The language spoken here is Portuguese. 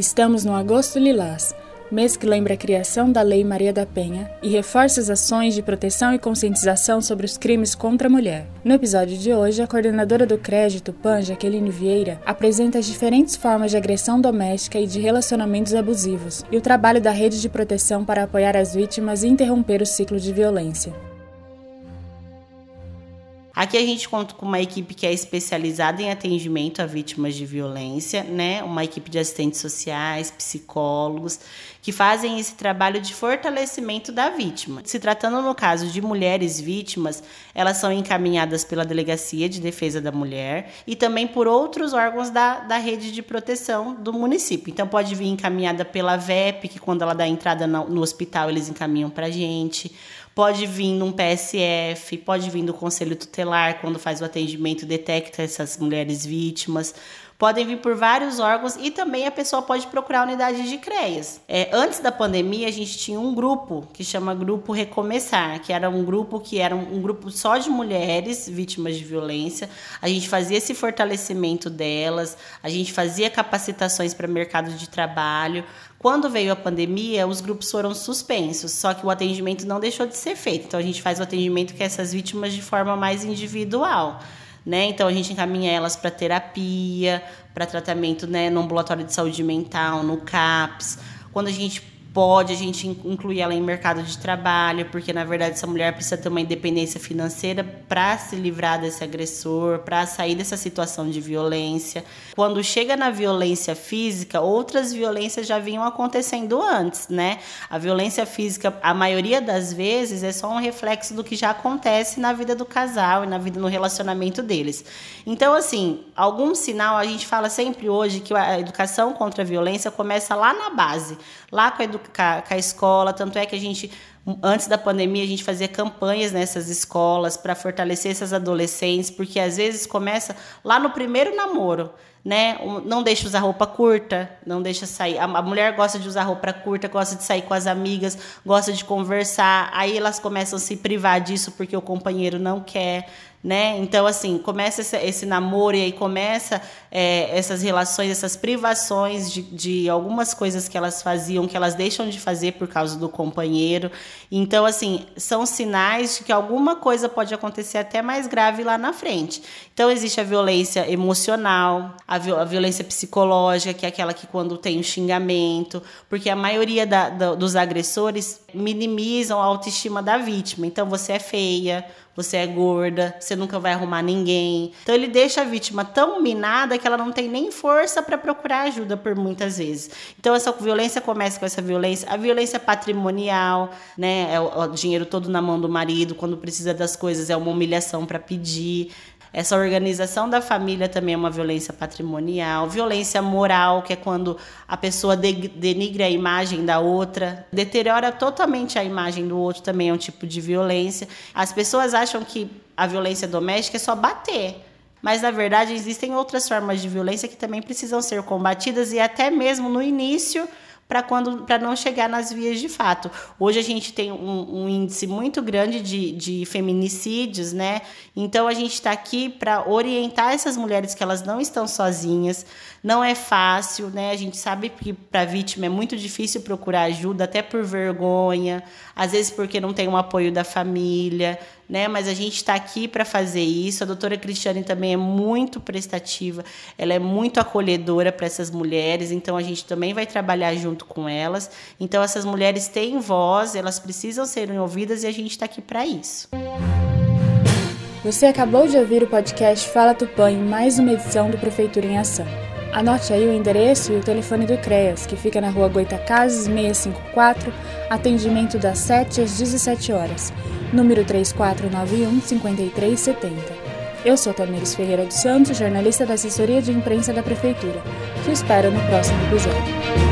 Estamos no Agosto Lilás, mês que lembra a criação da Lei Maria da Penha e reforça as ações de proteção e conscientização sobre os crimes contra a mulher. No episódio de hoje, a coordenadora do Crédito, PAN, Jaqueline Vieira, apresenta as diferentes formas de agressão doméstica e de relacionamentos abusivos e o trabalho da rede de proteção para apoiar as vítimas e interromper o ciclo de violência. Aqui a gente conta com uma equipe que é especializada em atendimento a vítimas de violência, né? Uma equipe de assistentes sociais, psicólogos, que fazem esse trabalho de fortalecimento da vítima. Se tratando no caso de mulheres vítimas, elas são encaminhadas pela Delegacia de Defesa da Mulher e também por outros órgãos da, da rede de proteção do município. Então pode vir encaminhada pela VEP, que quando ela dá entrada no, no hospital, eles encaminham para a gente pode vir num PSF, pode vir do Conselho Tutelar, quando faz o atendimento, detecta essas mulheres vítimas. Podem vir por vários órgãos e também a pessoa pode procurar a unidade de CREAS. É, antes da pandemia, a gente tinha um grupo que chama Grupo Recomeçar, que era um grupo que era um, um grupo só de mulheres vítimas de violência. A gente fazia esse fortalecimento delas, a gente fazia capacitações para mercado de trabalho, quando veio a pandemia, os grupos foram suspensos, só que o atendimento não deixou de ser feito. Então a gente faz o atendimento com essas vítimas de forma mais individual. Né? Então a gente encaminha elas para terapia, para tratamento né, no ambulatório de saúde mental, no CAPS. Quando a gente pode a gente incluir ela em mercado de trabalho, porque na verdade essa mulher precisa ter uma independência financeira para se livrar desse agressor, para sair dessa situação de violência. Quando chega na violência física, outras violências já vinham acontecendo antes, né? A violência física, a maioria das vezes, é só um reflexo do que já acontece na vida do casal e na vida no relacionamento deles. Então, assim, algum sinal a gente fala sempre hoje que a educação contra a violência começa lá na base, lá com a educação com a escola, tanto é que a gente antes da pandemia a gente fazia campanhas nessas escolas para fortalecer essas adolescentes, porque às vezes começa lá no primeiro namoro, né? Não deixa usar roupa curta, não deixa sair. A mulher gosta de usar roupa curta, gosta de sair com as amigas, gosta de conversar. Aí elas começam a se privar disso porque o companheiro não quer né? Então, assim, começa esse, esse namoro e aí começa é, essas relações, essas privações de, de algumas coisas que elas faziam, que elas deixam de fazer por causa do companheiro. Então, assim, são sinais de que alguma coisa pode acontecer até mais grave lá na frente. Então, existe a violência emocional, a, a violência psicológica, que é aquela que quando tem o um xingamento, porque a maioria da, da, dos agressores minimizam a autoestima da vítima. Então, você é feia, você é gorda, você nunca vai arrumar ninguém. Então ele deixa a vítima tão minada que ela não tem nem força para procurar ajuda por muitas vezes. Então essa violência começa com essa violência, a violência patrimonial, né? É o dinheiro todo na mão do marido, quando precisa das coisas é uma humilhação para pedir. Essa organização da família também é uma violência patrimonial, violência moral, que é quando a pessoa denigre a imagem da outra, deteriora totalmente a imagem do outro, também é um tipo de violência. As pessoas acham que a violência doméstica é só bater. Mas na verdade existem outras formas de violência que também precisam ser combatidas e até mesmo no início para quando para não chegar nas vias de fato. Hoje a gente tem um, um índice muito grande de, de feminicídios, né? Então a gente está aqui para orientar essas mulheres que elas não estão sozinhas. Não é fácil, né? A gente sabe que para vítima é muito difícil procurar ajuda, até por vergonha, às vezes porque não tem um apoio da família né? Mas a gente está aqui para fazer isso. A doutora Cristiane também é muito prestativa, ela é muito acolhedora para essas mulheres, então a gente também vai trabalhar junto com elas. Então essas mulheres têm voz, elas precisam serem ouvidas e a gente está aqui para isso. Você acabou de ouvir o podcast Fala Tupã em mais uma edição do Prefeitura em Ação. Anote aí o endereço e o telefone do CREAS, que fica na rua Goitacazes 654, atendimento das 7 às 17 horas número 3491 5370. Eu sou Tamires Ferreira dos Santos, jornalista da assessoria de imprensa da Prefeitura. Te espero no próximo episódio.